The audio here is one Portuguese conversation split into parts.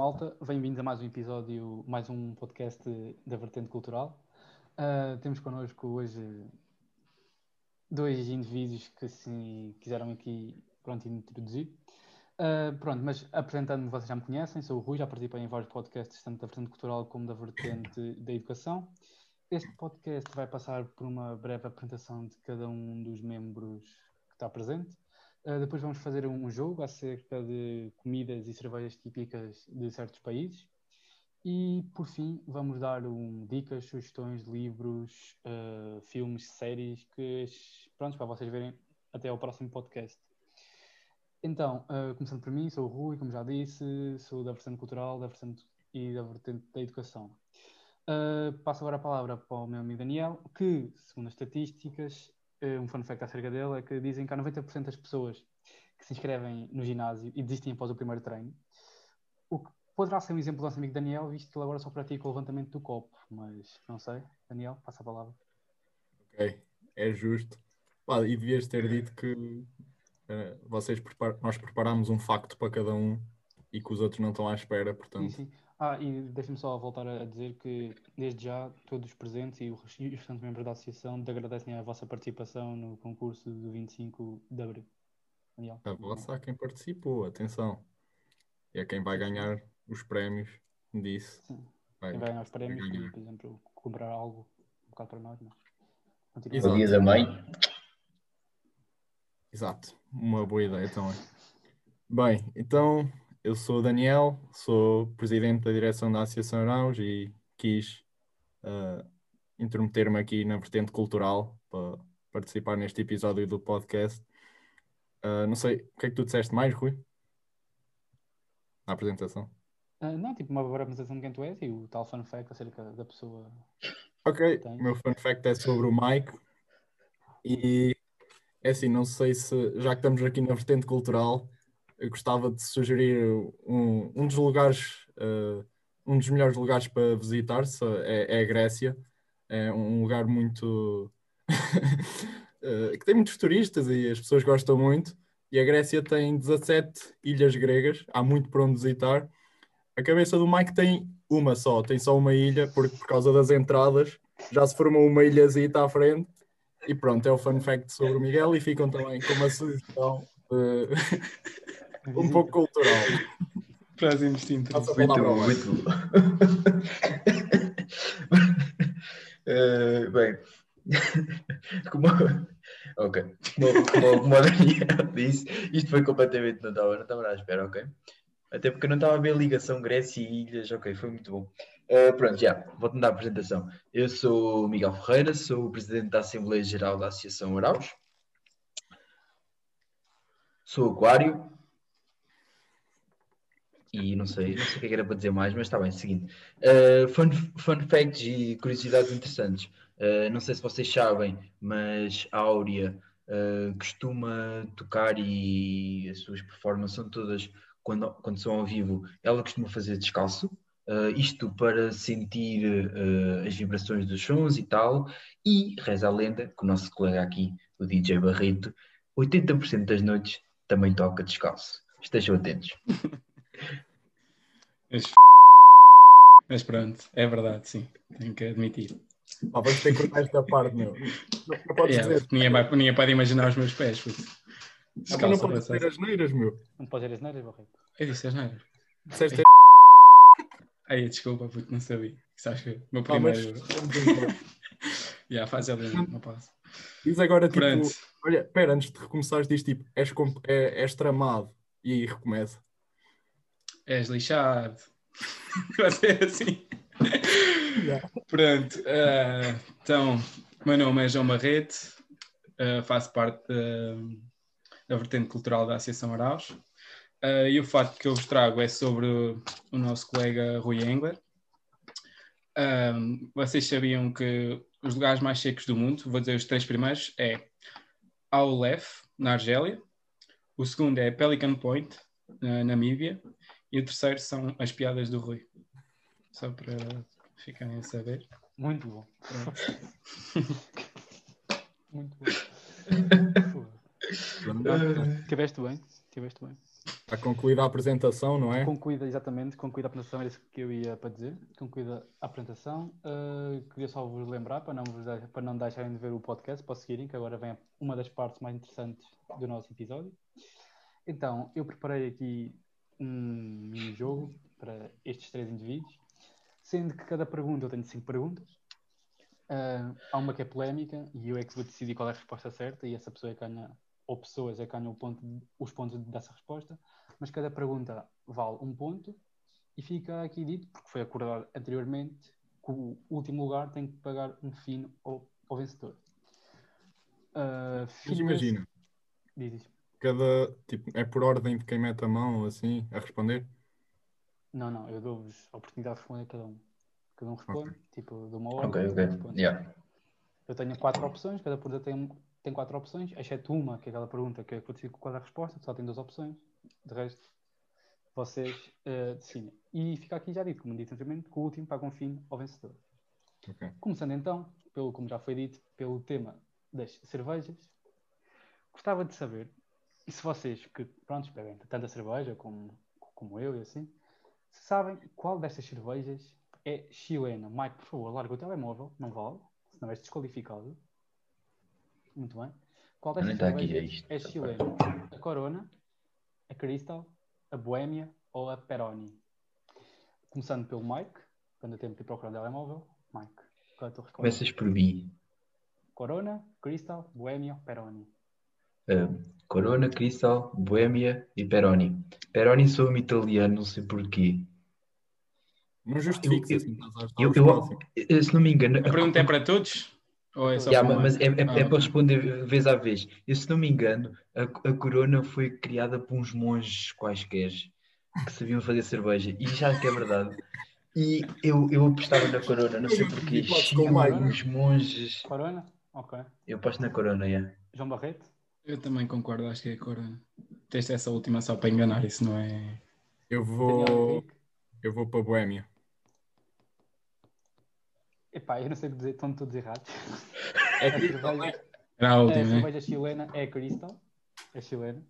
malta, bem-vindos a mais um episódio, mais um podcast da Vertente Cultural. Uh, temos connosco hoje dois indivíduos que se quiseram aqui pronto, introduzir. Uh, pronto, mas apresentando-me, vocês já me conhecem, sou o Rui, já participei em vários podcasts, tanto da Vertente Cultural como da Vertente da Educação. Este podcast vai passar por uma breve apresentação de cada um dos membros que está presente. Uh, depois vamos fazer um jogo acerca de comidas e cervejas típicas de certos países. E, por fim, vamos dar um, dicas, sugestões livros, uh, filmes, séries, que, pronto, para vocês verem até ao próximo podcast. Então, uh, começando por mim, sou o Rui, como já disse, sou da vertente cultural da vertente e da vertente da educação. Uh, passo agora a palavra para o meu amigo Daniel, que, segundo as estatísticas, um fun fact acerca dele é que dizem que há 90% das pessoas que se inscrevem no ginásio e desistem após o primeiro treino. O que poderá ser um exemplo do nosso amigo Daniel, visto que ele agora só pratica o levantamento do copo, mas não sei. Daniel, passa a palavra. Ok, é justo. E devias ter dito que Uh, vocês prepar... nós preparámos um facto para cada um e que os outros não estão à espera, portanto. Sim, sim. Ah, e deixa-me só voltar a dizer que, desde já, todos os presentes e os restantes membros da associação agradecem a vossa participação no concurso do 25 de Abril. Daniel. A vossa a quem participou, atenção. E a quem vai ganhar os prémios disso. Sim. Vai, quem vai ganhar os prémios, e, por exemplo, comprar algo um bocado para nós. Não? O dia da mãe. Exato, uma boa ideia também. Bem, então eu sou o Daniel, sou presidente da direção da Associação Araus e quis uh, intrometer-me aqui na vertente cultural para participar neste episódio do podcast. Uh, não sei, o que é que tu disseste mais, Rui? Na apresentação. Uh, não, tipo uma apresentação de quem tu és e o tal fun fact acerca da pessoa. Ok, o meu fun fact é sobre o Mike e é assim, não sei se, já que estamos aqui na vertente cultural, eu gostava de sugerir um, um dos lugares, uh, um dos melhores lugares para visitar é, é a Grécia. É um lugar muito. uh, que tem muitos turistas e as pessoas gostam muito. E a Grécia tem 17 ilhas gregas, há muito para onde visitar. A cabeça do Mike tem uma só, tem só uma ilha, porque por causa das entradas já se formou uma ilhazita à frente e pronto, é o fun fact sobre o Miguel e ficam também com uma sugestão um pouco cultural. Próximo instinto. Muito bom, muito bom. uh, bem, como, ok, como, como, como a Daniel disse, isto foi completamente, não estava, não estava à espera, ok? Até porque eu não estava a ver a ligação Grécia e ilhas, ok, foi muito bom. Uh, pronto, já, vou-te dar a apresentação. Eu sou Miguel Ferreira, sou o presidente da Assembleia Geral da Associação Araus. Sou aquário. E não sei, não sei o que é era para dizer mais, mas está bem, seguinte. Uh, fun, fun facts e curiosidades interessantes. Uh, não sei se vocês sabem, mas a Áurea uh, costuma tocar e as suas performances são todas, quando, quando são ao vivo, ela costuma fazer descalço. Uh, isto para sentir uh, as vibrações dos sons e tal. E reza a lenda que o nosso colega aqui, o DJ Barreto, 80% das noites também toca descalço. Estejam atentos. Mas pronto, é verdade, sim. Tenho que admitir. Ah, vamos ter que cortar esta parte, meu. Não, não podes yeah, dizer. Ninguém, vai, ninguém pode imaginar os meus pés. Ah, não podes dizer as neiras, meu. Não pode dizer as neiras, Barreto. Eu disse as neiras. Disseste Aí, desculpa, porque não sabia. Sabes que meu primeiro. Ah, Já faz ali, não passa. Diz agora, tipo, Pronto. olha, espera, antes de recomeçares, diz tipo, és, é, és tramado. E aí recomeça. És lixado. Vai ser assim. Yeah. Pronto. Uh, então, meu nome é João Barrete, uh, faço parte da, da vertente cultural da Associação Araus. Uh, e o fato que eu vos trago é sobre o nosso colega Rui Engler. Um, vocês sabiam que os lugares mais secos do mundo, vou dizer os três primeiros, é Aulef, na Argélia, o segundo é Pelican Point, na Namíbia, e o terceiro são as piadas do Rui. Só para ficarem a saber. Muito bom. Muito bom. Tiveste bem, tiveste bem. Está concluída a apresentação, não é? Concluída, exatamente, concluída a apresentação, era isso que eu ia para dizer. Concluída a apresentação. Uh, queria só vos lembrar, para não, vos, para não deixarem de ver o podcast, para seguirem, que agora vem uma das partes mais interessantes do nosso episódio. Então, eu preparei aqui um mini-jogo para estes três indivíduos, sendo que cada pergunta, eu tenho cinco perguntas. Uh, há uma que é polémica e eu é que vou decidir qual é a resposta certa e essa pessoa é que ganha, ou pessoas é que ganham ponto, os pontos dessa resposta mas cada pergunta vale um ponto e fica aqui dito, porque foi acordado anteriormente, que o último lugar tem que pagar um fino ao, ao vencedor. Uh, mas imagina, cada tipo é por ordem de quem mete a mão assim a responder? Não, não, eu dou-vos a oportunidade de responder a cada um. Cada um responde, okay. tipo, de uma hora. Ok, ok. Yeah. Eu tenho quatro opções, cada pergunta tem, tem quatro opções, exceto uma, que é aquela pergunta que eu vou decidir qual é a resposta, só tem duas opções. De resto, vocês uh, decidem. E fica aqui já dito, como disse anteriormente, que o último paga um fim ao vencedor. Okay. Começando então, pelo, como já foi dito, pelo tema das cervejas, gostava de saber, e se vocês que pronto, bebem tanta cerveja como, como eu e assim, se sabem qual destas cervejas é chilena. Mike, por favor, larga o telemóvel, não vale, senão és desqualificado. Muito bem. Qual destas cervejas é, é chilena? A Corona, a Crystal, a Boêmia ou a Peroni? Começando pelo Mike, quando eu tenho que procurar o telemóvel. Mike, qual é a tua resposta? Começas por mim. Corona, Crystal, Boêmia ou Peroni? Uh, Corona, Crystal, Boêmia e Peroni. Peroni sou-me italiano, não sei porquê. Não justifiques assim. Eu, eu, eu, se não me engano. A pergunta é para todos? Ou é só yeah, mas é, é, é ah, é para responder vez a vez. Eu, se não me engano, a, a corona foi criada por uns monges quaisquer que sabiam fazer cerveja. E já que é verdade. E eu, eu apostava na corona, não sei porquê. Os monges. Corona? Ok. Eu aposto na corona, yeah. João Barreto? Eu também concordo, acho que é a corona. Teste essa última só para enganar, isso não é. Eu vou. Eu vou para a Boémia. Epá, eu não sei dizer, estão todos errados. É a cerveja, Era a última, a cerveja chilena é Crystal, é chilena.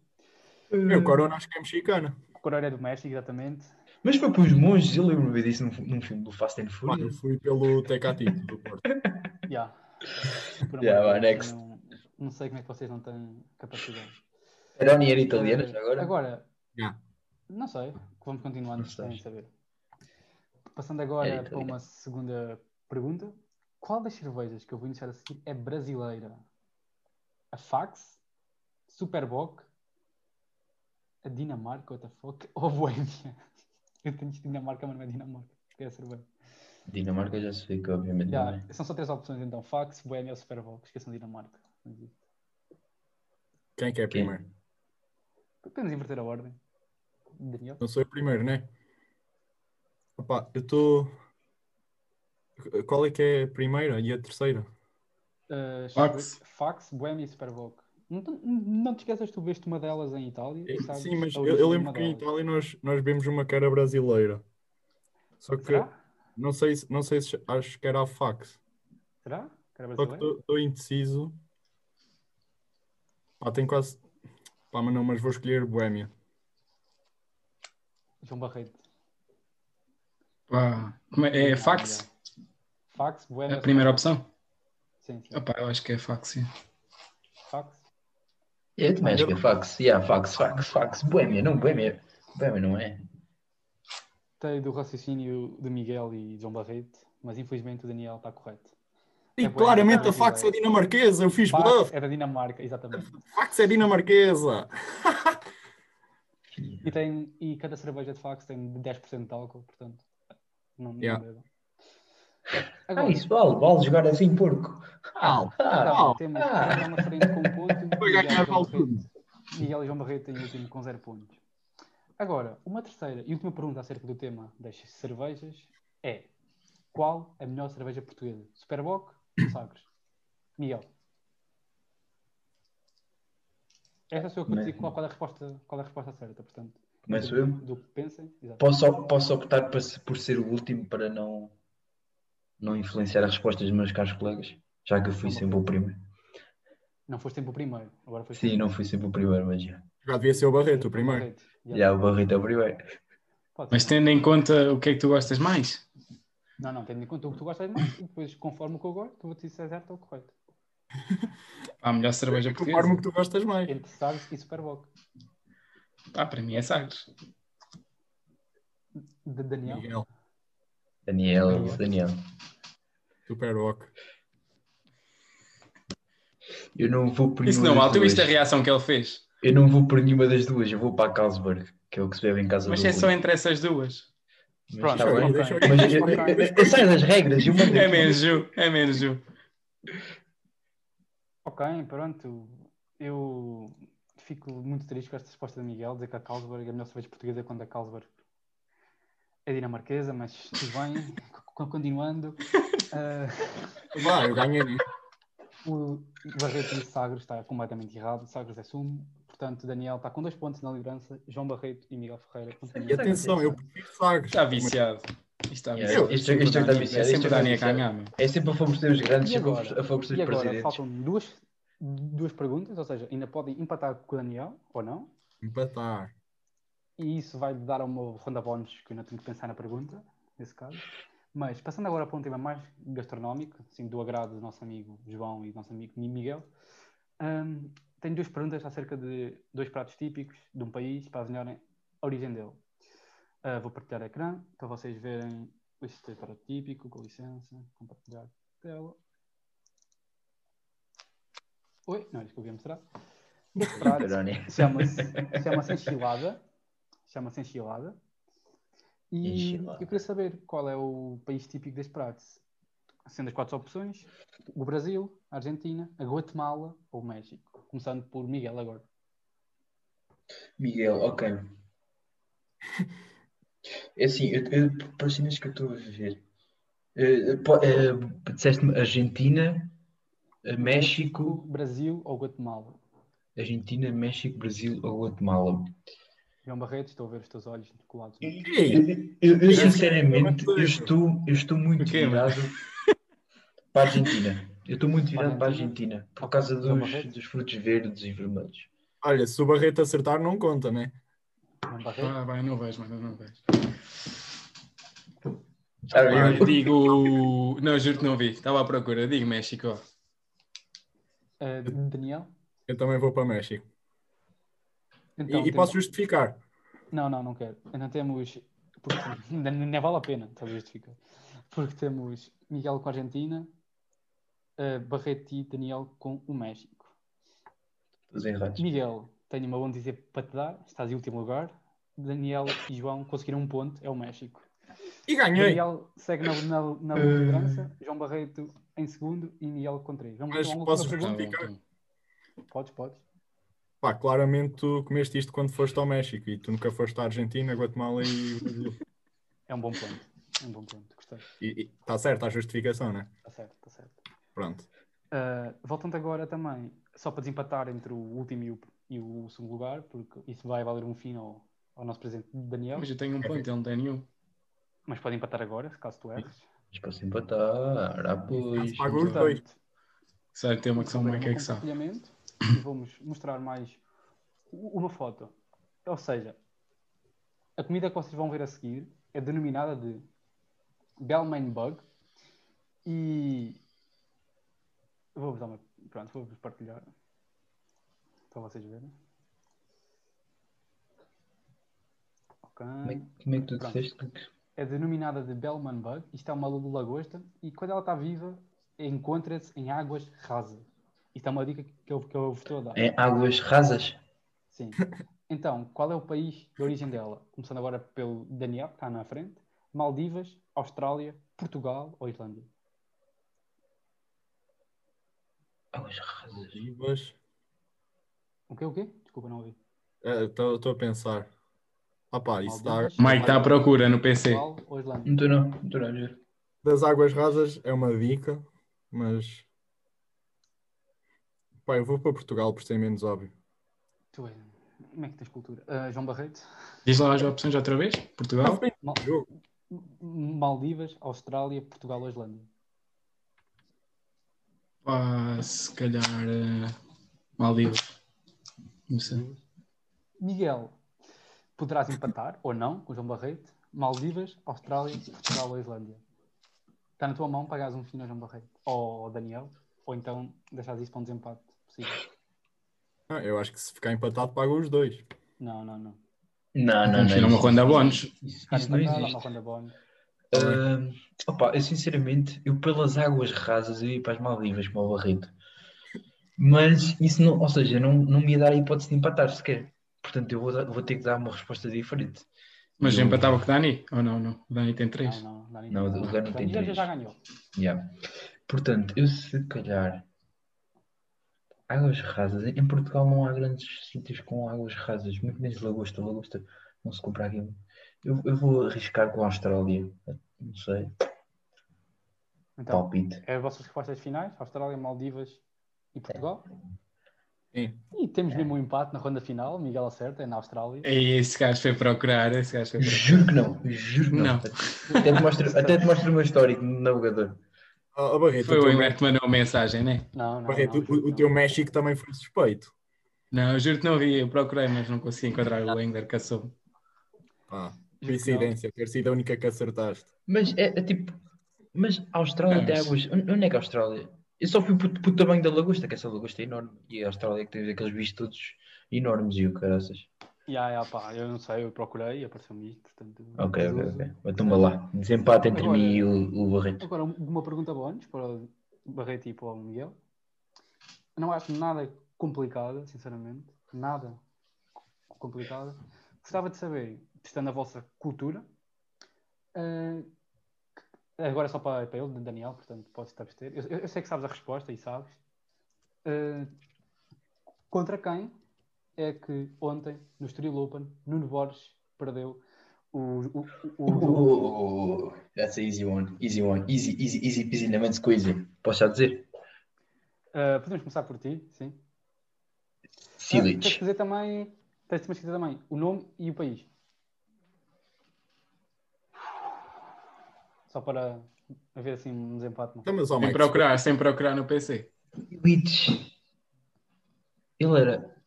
O Corona acho que é mexicana. O Corona é do México, exatamente. Mas foi para os monges, eu lembro-me disso num, num filme do Fast and Furious. eu fui pelo Tecatito do Porto. Já. Yeah, next. Não, não, sei como é que vocês não têm capacidade. Peroni era italiana já agora? Agora, yeah. não sei, vamos continuar sem saber. Passando agora para uma segunda Pergunta: qual das cervejas que eu vou iniciar a seguir é brasileira? A Fax, Superboc, a Dinamarca, what the fuck, ou a Boêmia? Eu tenho Dinamarca, mas não é Dinamarca, que é a cerveja. Dinamarca já se fica, obviamente. Yeah, são só três opções então: Fax, Boêmia ou Superboc. Esqueçam Dinamarca. Quem é que é Quem? primeiro? Podemos inverter a ordem. Daniel? Não sou o primeiro, né? Opa, eu estou. Tô... Qual é que é a primeira e a terceira? Uh, Fax. Fax, Bohemia e Supervoc. Não, não, te esqueças, tu veste uma delas em Itália? Sabes, Sim, mas eu, eu lembro que em Itália nós, nós vemos uma que era brasileira. Só que Será? não sei, não sei se acho que era a Fax. Será? Que era Só que estou indeciso. Pá, tem quase. Pá, mas não, mas vou escolher Boémia. João Barreto. Pá, como é? é fax? Fax, Buenos A primeira opção? Sim, sim. Opa, eu acho que é fax, sim. Fax? Eu também acho que é fax. Yeah, fax, fax, fax. Boêmia, não, Boêmia. Boêmia não é. Tem do raciocínio de Miguel e João Barreto, mas infelizmente o Daniel está correto. E é claramente a fax é dinamarquesa, eu fiz bluff. É da Dinamarca, exatamente. Fax é dinamarquesa. e, tem, e cada cerveja de fax tem 10% de álcool, portanto, não, não yeah. Agora, ah, isso vale, vale jogar assim, porco. Ah, ah, temos ah. uma frente com um ponto. Foi ganhar vale tudo. Miguel e João Barreto têm o último com zero pontos. Agora, uma terceira e última pergunta acerca do tema das cervejas é: qual a melhor cerveja portuguesa? Superboc Sagres? Miguel. Essa sou eu que dizer qual, qual, é a resposta, qual é a resposta certa, portanto. Começo eu? Do que pensem. Posso, posso optar por, ser o último para não não influenciar a resposta dos meus caros colegas, já que eu fui sempre o primeiro. Não foste sempre o primeiro, agora Sim, não fui sempre o primeiro, mas já. Já devia ser o Barreto, o primeiro. Barreto. Já, o Barreto é o primeiro. Mas tendo em conta o que é que tu gostas mais? Não, não, tendo em conta o que tu gostas mais e depois, conforme o que eu gosto, tu vou te dizer certo ou correto. A melhor cerveja Conforme o portuguesa? que tu gostas mais. Entre Sagres e Superboc. Pá, para mim é Sagres. De Daniel. Miguel, Daniel, Daniel. Super rock. Eu não vou por Isso não, mal, tu viste a reação que ele fez. Eu não vou por nenhuma das duas, eu vou para a Carlsberg, que é o que se bebe em casa Mas é só entre essas duas. Pronto, bem. eu ir, deixa eu ir. Mas eu, eu, eu, eu sei das regras, eu É menos Ju, é menos Ju. Ok, pronto. Eu fico muito triste com esta resposta de Miguel, dizer que a Carlsberg é a melhor cerveja portuguesa quando a Carlsberg é dinamarquesa, mas tudo bem. Continuando. ah, Vá, eu ganhei. o Barreto disse Sagres está completamente errado. Sagres é sumo. Portanto, Daniel está com dois pontos na liderança. João Barreto e Miguel Ferreira. continuam. E atenção, eu prefiro Sagres. Está viciado. Isto está viciado. isto- o está Dani- viciado, É sempre Dani a viciado. ganhar. É sempre a favorecer os grandes, E sempre a favorecer E os agora presidentes. faltam duas, duas perguntas, ou seja, ainda podem empatar com o Daniel ou não. Empatar. E isso vai dar uma ronda bónus que eu não tenho que pensar na pergunta, nesse caso. Mas passando agora para um tema mais gastronómico, assim, do agrado do nosso amigo João e do nosso amigo Miguel, hum, tenho duas perguntas acerca de dois pratos típicos de um país para adivinharem a origem dele. Ah, vou partilhar o ecrã para vocês verem este prato típico, com licença, compartilhar a tela. Oi, não, isto que eu ia mostrar. Este prato chama-se chama enchilada. Chama-se enchilada. E Enchilada. eu queria saber qual é o país típico deste prato. Sendo as quatro opções: o Brasil, a Argentina, a Guatemala ou o México. Começando por Miguel agora. Miguel, ok. É assim, eu, eu, para as cenas que eu estou a ver, eh, po- eh, disseste-me Argentina, eh, México, Brasil ou Guatemala. Argentina, México, Brasil ou Guatemala. João Barreto, estou a ver os teus olhos colados. Ei, Eu, eu, Eu- sinceramente, eu- estou, eu estou muito virado para a Argentina. Eu estou muito virado para a Argentina? Por causa dos, dos frutos verdes e vermelhos. Olha, se o Barreto acertar, não conta, né? Ah, vai, não vejo, mano, não vejo. Ah, Pá, eu- digo. Não, juro que não vi. Estava à procura. Digo México. eh, Daniel. Eu também vou para México. E, Então, e temos- posso justificar. Não, não, não quero. Ainda temos. Porque ainda nem vale a pena, talvez justificar. Porque temos Miguel com a Argentina, eh, Barreto e Daniel com o México. Miguel, tenho uma boa notícia para te dar, estás em último lugar. Daniel e João conseguiram um ponto, é o México. E ganhei. Daniel segue na, na, na liderança, João Barreto em segundo e Miguel com três. Vamos Mas posso justificar? Podes, podes. Pá, claramente tu comeste isto quando foste ao México e tu nunca foste à Argentina, Guatemala e Brasil. É um bom ponto. É um bom ponto, gostei. E está certo a justificação, né? Está certo, está certo. Pronto. Uh, voltando agora também, só para desempatar entre o último e o, e o segundo lugar, porque isso vai valer um fim ao, ao nosso presente Daniel, Mas eu tenho um ponto, ele não tem nenhum. mas pode empatar agora, caso tu erres. Mas posso empatar. Ah, pois. Pago os dois. Portanto, Sério, tem uma que vou uma fazer que é um que sabe. E vamos mostrar mais uma foto. Ou seja, a comida que vocês vão ver a seguir é denominada de Bellman Bug e vou-vos dar uma. Pronto, vou-vos partilhar para vocês verem. Ok. Como é, como é que tu Pronto. disseste? que- É denominada de Bellman Bug. Isto é uma lagosta e quando ela está viva encontra-se em águas rasas. Isto é uma dica que eu, que eu vos estou a dar. Em águas rasas? Sim. Então, qual é o país de origem dela? Começando agora pelo Daniel, que está na frente. Maldivas, Austrália, Portugal ou Islândia? Águas rasas. Divas. O quê, o quê? Desculpa, não ouvi. Estou a pensar. Ah pá, isso dá. Maldivas, Mike está à procura no PC. Portugal ou Islândia? Não estou não, não estou não. Das águas rasas é uma dica, mas. Pá, eu vou para Portugal por ser menos óbvio. Tu é. Como é que tens cultura? Ah, João Barreto? Diz lá as opções outra vez. Portugal. Mal-. Maldivas, Austrália, Portugal ou Islândia? Pá, se calhar. eh, Maldivas. Não sei. Miguel, poderás empatar ou não com o João Barreto, Maldivas, Austrália, Portugal ou Islândia. Está na tua mão pagares um fino ao João Barreto ou ao Daniel, ou então deixares isso para um desempate possível. Ah, eu acho que se ficar empatado, pagam os dois. Não, não, não. Não, não, não. tirar uma isso- ronda bónus. Isso, não existe. uma ronda bónus. Opa, eu sinceramente, eu pelas águas rasas eu ia para as Maldivas, como o Barreto. Mas isso não, ou seja, não, não me ia dar a hipótese de empatar sequer. Portanto, eu vou, vou ter que dar uma resposta diferente. Mas Eu- empatava com o Dani? Ou não, não? O Dani tem três. Não, não, Dani, Não, o Dani tem já, três. já ganhou. Yeah. Portanto, eu se calhar. Águas rasas. Em Portugal não há grandes sítios com águas rasas, muito menos lagosta. Lagosta não se compra aqui. Eu, eu vou arriscar com a Austrália. Não sei. Então, Palpite. é as vossas respostas finais? Austrália, Maldivas e Portugal? Sim. E temos mesmo um empate na ronda final. Miguel acerta, é na Austrália. E esse gajo foi procurar, esse gajo foi procurar. Juro que não. Juro que não. Não. Até te mostro, até te mostro o meu histórico no navegador. Ah, Barreto, Foi o o Engler que mandou a mensagem, né? Não, não. Barreto, não, o- o, teu México também foi suspeito. Não, eu juro que não vi, eu procurei, mas não consegui encontrar o Engler que assou. Ah, coincidência, ter sido a única que acertaste. Mas é, é tipo. Mas a Austrália Não, tem águas. Onde é que a Austrália? Eu só fui pelo pelo tamanho da lagosta, que essa lagosta é enorme. E a Austrália é que tem aqueles bichos todos enormes e o caraças. Ya, ya, pá, eu não sei, eu procurei e apareceu-me isto, portanto. Ok, ok, ok. Então vá lá. Desempate entre Agora- mim e o, o Barreto. Agora, uma pergunta bónus para o Barreto e para o Miguel. Não acho nada complicada, sinceramente. Nada complicada. Gostava de saber, testando a vossa cultura, eh, agora é só para, para ele, Daniel, portanto podes te abster. Eu, eu sei que sabes a resposta e sabes. Eh, contra quem é que ontem, no Estoril Open, Nuno Borges perdeu o, o, o, o? Oh, that's an easy one. Easy one. Easy, easy, easy, easy, mente squeezy. Posso já dizer? Uh, podemos começar por ti, sim. Ah, tens de Silic. dizer também, tens de dizer também o nome e o país. Só para haver assim um desempate. Não? Então, Sem procurar, sem procurar no PC. Silic. Ele era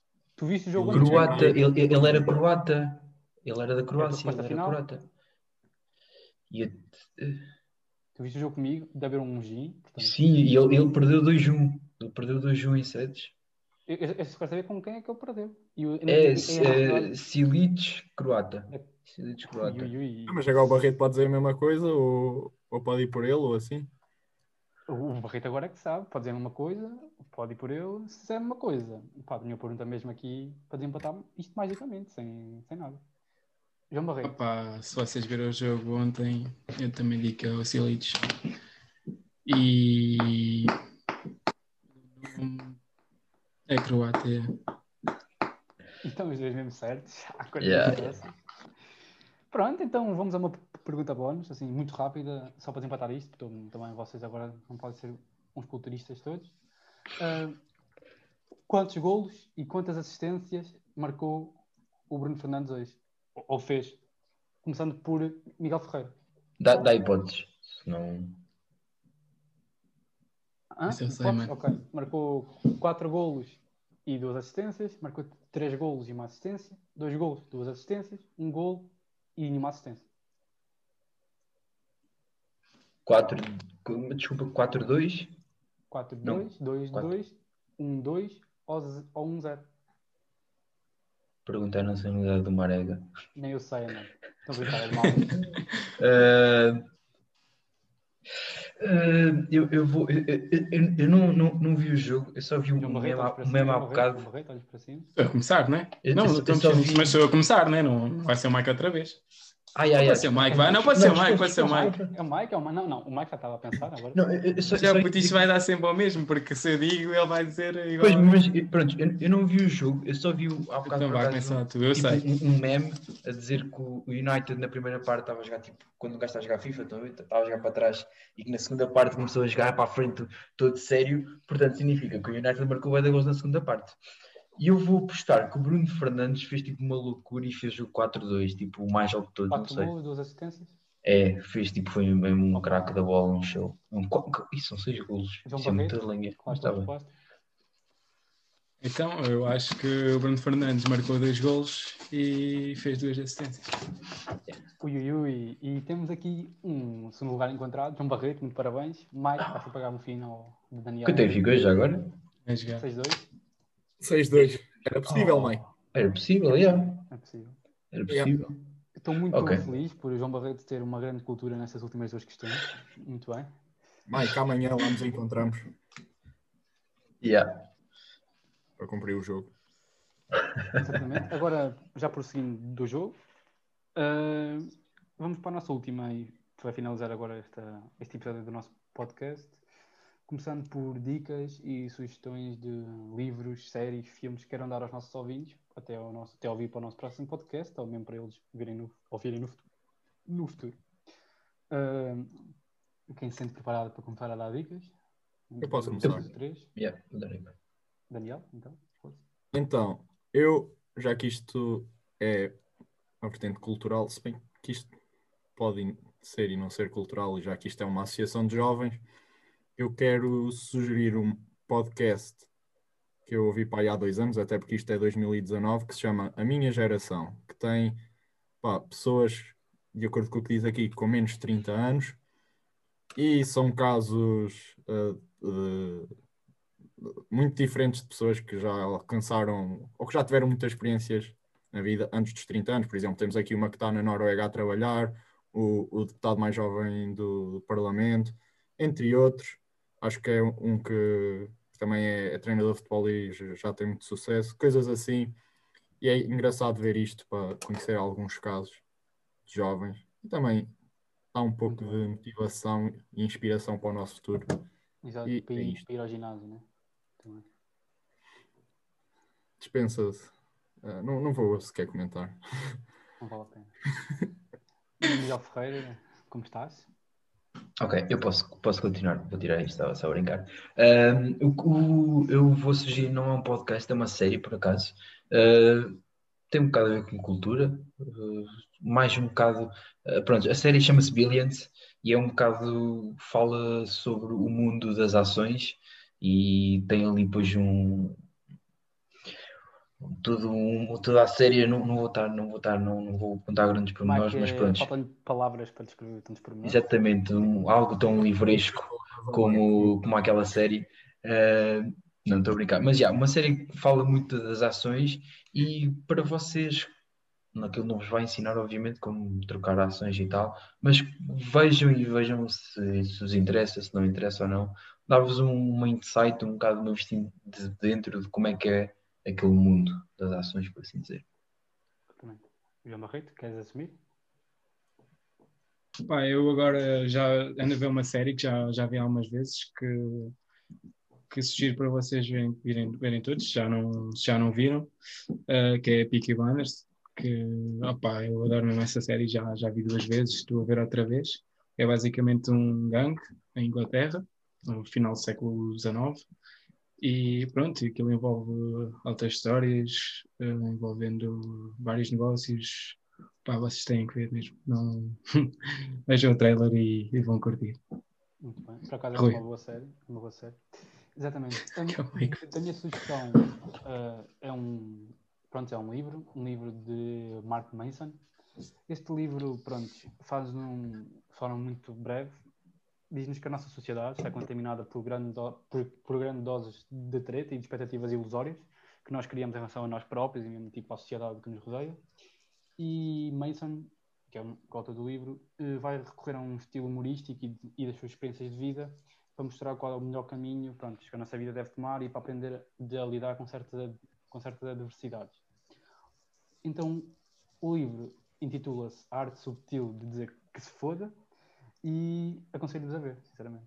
Tu viste o jogo Croata. antes? croata. Ele, ele era croata. Ele era da Croácia. resposta Ele era final? croata. E eu- Tu viste o jogo comigo? Deve haver um G. Portanto, Sim, e ele, ele perdeu 2-1. Ele perdeu 2-1 em sets. eu, eu, eu só quero saber com quem é que ele perdeu. Eu- eu não É, tenho- é Silic, croata. É- Silic, Ui, croata. ui, ui. mas agora o Barreto pode dizer a mesma coisa ou, ou pode ir por ele ou assim? O Barreto agora é que sabe, pode dizer uma coisa, pode ir por ele, se disser uma coisa. Pá, a minha pergunta mesmo aqui para desempatar isto magicamente, sem, sem nada. João Barreto. Opa, se vocês viram o jogo ontem, eu também digo que é o Silic. E. É Croácia. Então, os dois mesmo certos. Há coisa Yeah. dessa. Pronto, então vamos a uma pergunta bónus, assim, muito rápida, só para desempatar isto, porque também vocês agora não podem ser uns culturistas todos. Ah, quantos golos e quantas assistências marcou o Bruno Fernandes hoje? Ou, fez? Começando por Miguel Ferreira. Dá, dá hipóteses. Senão. Hã? Isso eu sei, Podes? mano. Ok. Marcou 4 golos e 2 assistências, marcou 3 golos e uma assistência, 2 golos, 2 assistências, 1 golo e nenhuma assistência. 4. Desculpa, 4-2. 4, Não. 2, 2, Quatro. 2, 1, 2 ou z- ou 1, 0. Perguntar a nacionalidade do Marega. Nem eu sei, não. Estou a brincar, é mal. Ah, ah, eu, eu vou. Eu, eu- eu- não, não, não vi o jogo, eu só vi um meme, há- um bocado. Cima. A começar, não é? Eu- Não, estamos vi- mas sou a começar, não é? Não não vai ser o Mike outra vez. Ai, ai, ai. Pode ser o Mike, vai. Não, pode ser o Mike, pode ser o Mike. É o Mike, é o Mike. Não, não, o Mike já estava a pensar agora. Não, eu, eu só, Já só- porque isto vai dar sempre ao mesmo, porque se eu digo, ele vai dizer igual. Pois, mas pronto, eu, eu não vi o jogo, eu só vi o, há bocado Então acaso, começar tu, eu tipo, sei. um, um meme a dizer que o United na primeira parte estava a jogar tipo quando o gajo está a jogar FIFA, estava a jogar para trás e que na segunda parte começou a jogar para a frente todo sério, portanto significa que o United marcou o gols na segunda parte. E eu vou apostar que o Bruno Fernandes fez tipo uma loucura e fez o 4-2, tipo o mais alto de todos, não 4 sei. golos, 2 assistências. É, fez tipo, foi mesmo um craque da bola, um show. Um, isso são 6 golos. João Isso é muita Barreto, lenha. Qual Mas a está tua bem. resposta? Então, eu acho que o Bruno Fernandes marcou dois golos e fez duas assistências. Ui, ui, ui. E temos aqui um segundo lugar encontrado, João Barreto, muito parabéns. Mike, vai pagar no final de Daniel. Quanto é que ficou já agora? A jogar. 6-2. 6-2. Era possível, Oh. mãe. Era possível, yeah. É possível. Era possível. Estou muito Ok. feliz por o João Barreto ter uma grande cultura nessas últimas duas questões. Muito bem. Mike, amanhã lá nos encontramos Yeah. para cumprir o jogo. Exatamente. Agora, já prosseguindo do jogo, ah, vamos para a nossa última e que vai finalizar agora esta, este episódio do nosso podcast. Começando por dicas e sugestões de livros, séries, filmes que queiram dar aos nossos ouvintes, até ao, nosso, até ao vir para o nosso próximo podcast, ou mesmo para eles virem no, ouvirem no futuro. No futuro. Ah, quem se sente preparado para começar a dar dicas? Eu posso começar. dois, três. Yeah. Daniel, então. força. Então, eu, já que isto é uma vertente cultural, se bem que isto pode ser e não ser cultural, e já que isto é uma associação de jovens, eu quero sugerir um podcast que eu ouvi para aí há dois anos, até porque isto é 2019, que se chama A Minha Geração, que tem pá, pessoas, de acordo com o que diz aqui, com menos de 30 anos, e são casos de- muito diferentes de pessoas que já alcançaram ou que já tiveram muitas experiências na vida antes dos 30 anos. Por exemplo, temos aqui uma que está na Noruega a trabalhar, o, o deputado mais jovem do, do Parlamento, entre outros. Acho que é um que também é, é treinador de futebol e já tem muito sucesso, coisas assim. E é engraçado ver isto para conhecer alguns casos de jovens e também há um pouco de motivação e inspiração para o nosso futuro. Exato, E para, é ir, para ir ao ginásio, né? Também. Dispensa-se. Ah, não, não vou sequer comentar. Não vale a pena. Miguel Ferreira, como estás? Ok, eu posso, posso continuar, vou tirar isto, estava só a brincar. O, o- eu vou sugerir, não é um podcast, é uma série, por acaso. Ah, tem um bocado a ver com cultura, ah, mais um bocado. ah, pronto, a série chama-se Billions e é um bocado. fala sobre o mundo das ações e tem ali depois um. Tudo um, toda a série, eu não, não vou estar, não vou estar, não, não vou contar grandes pormenores, Mike, mas eh, pronto. faltam-lhe palavras para descrever tantos pormenores. Exatamente, um- algo tão livresco como, como aquela série. Eh, não estou a brincar, mas já, uma série que fala muito das ações e para vocês, naquilo não vos vai ensinar, obviamente, como trocar ações e tal, mas vejam e vejam se, se vos interessa, se não interessa ou não. Dá-vos um, uma insight, um bocado uma vistinha de dentro de como é que é aquele mundo das ações, por assim dizer. Exatamente. João Barreto, queres assumir? Pá, eu agora já ando a ver uma série que já, já vi algumas vezes que, que sugiro para vocês verem, virem, verem todos, se já não, já não viram, eh, que é Peaky Blinders, que opá, eu adoro mesmo essa série, já, já vi duas vezes, estou a ver outra vez. É basicamente um gangue em Inglaterra, no final do século XIX, e pronto, aquilo envolve altas histórias, eh, envolvendo vários negócios. Pá, vocês têm que ver mesmo. Não... Vejam o trailer e, e vão curtir. Muito bem. Por acaso é uma boa série. Uma boa série. Exatamente. A, a minha sugestão eh, é um pronto, é um livro, um livro de Mark Mason. Este livro, pronto, faz num forma muito breve, diz-nos que a nossa sociedade está contaminada por, grande do- por, por grandes doses de treta e de expectativas ilusórias que nós criamos em relação a nós próprios e mesmo tipo à sociedade que nos rodeia. E Mason, que é o o autor do livro, eh, vai recorrer a um estilo humorístico e, e das suas experiências de vida para mostrar qual é o melhor caminho pronto, que a nossa vida deve tomar e para aprender a, lidar com certas, com certas adversidades. Então, o livro intitula-se Arte Subtil de Dizer que se foda e aconselho-vos a ver, sinceramente.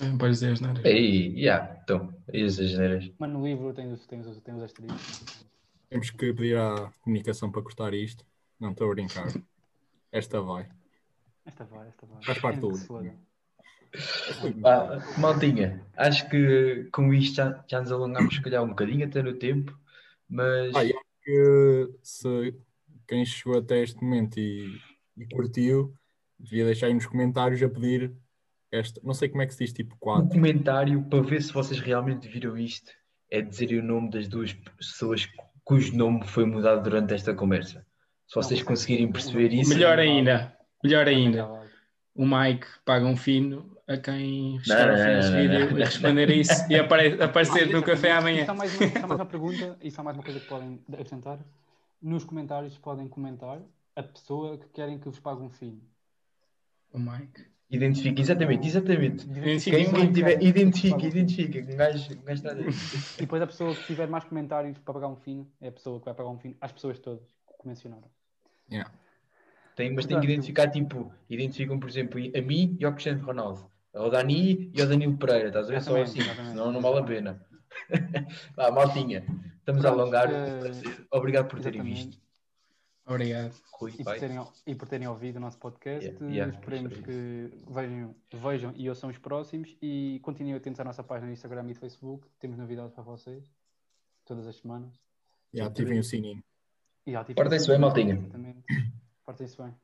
Não podes dizer as neiras. Ei, yeah, então, essas geneiras. Mas no livro tem os, tem os, tem os asteriscos. Temos que pedir à comunicação para cortar isto. Não estou a brincar. Esta vai. Esta vai, esta vai. Faz parte do. Ah, maltinha, acho que com isto já, já nos alongamos, se calhar, um bocadinho até no tempo, mas Ah, e acho que se quem chegou até este momento e, e curtiu, devia deixar aí nos comentários a pedir esta. Não sei como é que se diz, tipo um 4. comentário para ver se vocês realmente viram isto é dizer o nome das duas pessoas cujo nome foi mudado durante esta conversa. Se vocês não, conseguirem perceber isso. Melhor ainda, melhor ainda. O Mike paga um fino a quem chegar ao fim deste vídeo e responder a isso e apare aparecer no café amanhã. Só mais, uma, só mais uma pergunta e só mais uma coisa que podem acrescentar. Nos comentários podem comentar a pessoa que querem que vos pague um fino. O Mike. Identifica, exatamente, exatamente. Identifica, quem, quem tiver, identifica, identifica. Um gajo, um gajo e depois a pessoa que tiver mais comentários para pagar um fino é a pessoa que vai pagar um fino às pessoas todas que mencionaram. Yeah. Tem, mas tem que identificar, tipo, identificam, por exemplo, a mim e ao Cristiano Ronaldo. Ao Dani e ao Danilo Pereira, estás a ver? Só assim, senão não vale a pena. Vá, maltinha, estamos Pronto, a alongar. Uh... Obrigado por terem visto. Obrigado. E, por terem, e, por terem, ouvido o nosso podcast. Yeah, yeah, Esperemos que vejam, vejam e ouçam os próximos e continuem atentos à nossa página no Instagram e Facebook. Temos novidades para vocês todas as semanas. E ativem o sininho. Portem-se bem, maltinha. Portem-se bem.